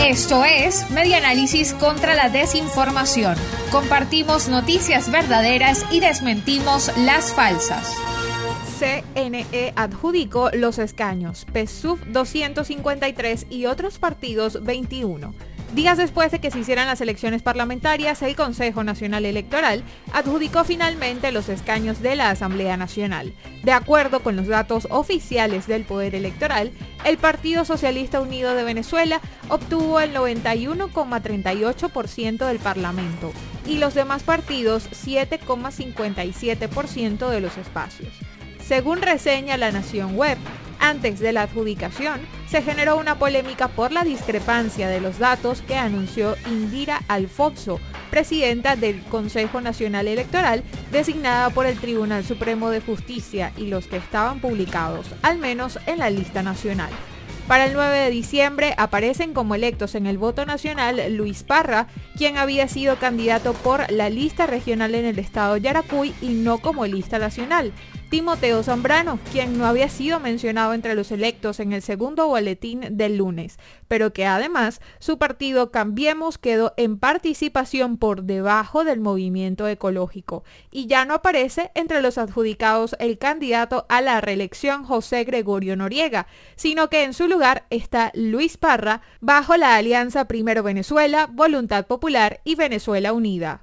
Esto es Media Análisis contra la Desinformación. Compartimos noticias verdaderas y desmentimos las falsas. CNE adjudicó los escaños, PSUV 253 y otros partidos 21. Días después de que se hicieran las elecciones parlamentarias, el Consejo Nacional Electoral adjudicó finalmente los escaños de la Asamblea Nacional. De acuerdo con los datos oficiales del Poder Electoral, el Partido Socialista Unido de Venezuela obtuvo el 91,38% del Parlamento y los demás partidos 7,57% de los espacios. Según reseña La Nación Web, antes de la adjudicación, se generó una polémica por la discrepancia de los datos que anunció Indira Alfonso, presidenta del Consejo Nacional Electoral, designada por el Tribunal Supremo de Justicia y los que estaban publicados, al menos en la lista nacional. Para el 9 de diciembre aparecen como electos en el voto nacional Luis Parra, quien había sido candidato por la lista regional en el estado Yaracuy y no como lista nacional. Timoteo Zambrano, quien no había sido mencionado entre los electos en el segundo boletín del lunes, pero que además su partido Cambiemos quedó en participación por debajo del movimiento ecológico y ya no aparece entre los adjudicados el candidato a la reelección José Gregorio Noriega, sino que en su lugar está Luis Parra bajo la alianza Primero Venezuela, Voluntad Popular y Venezuela Unida.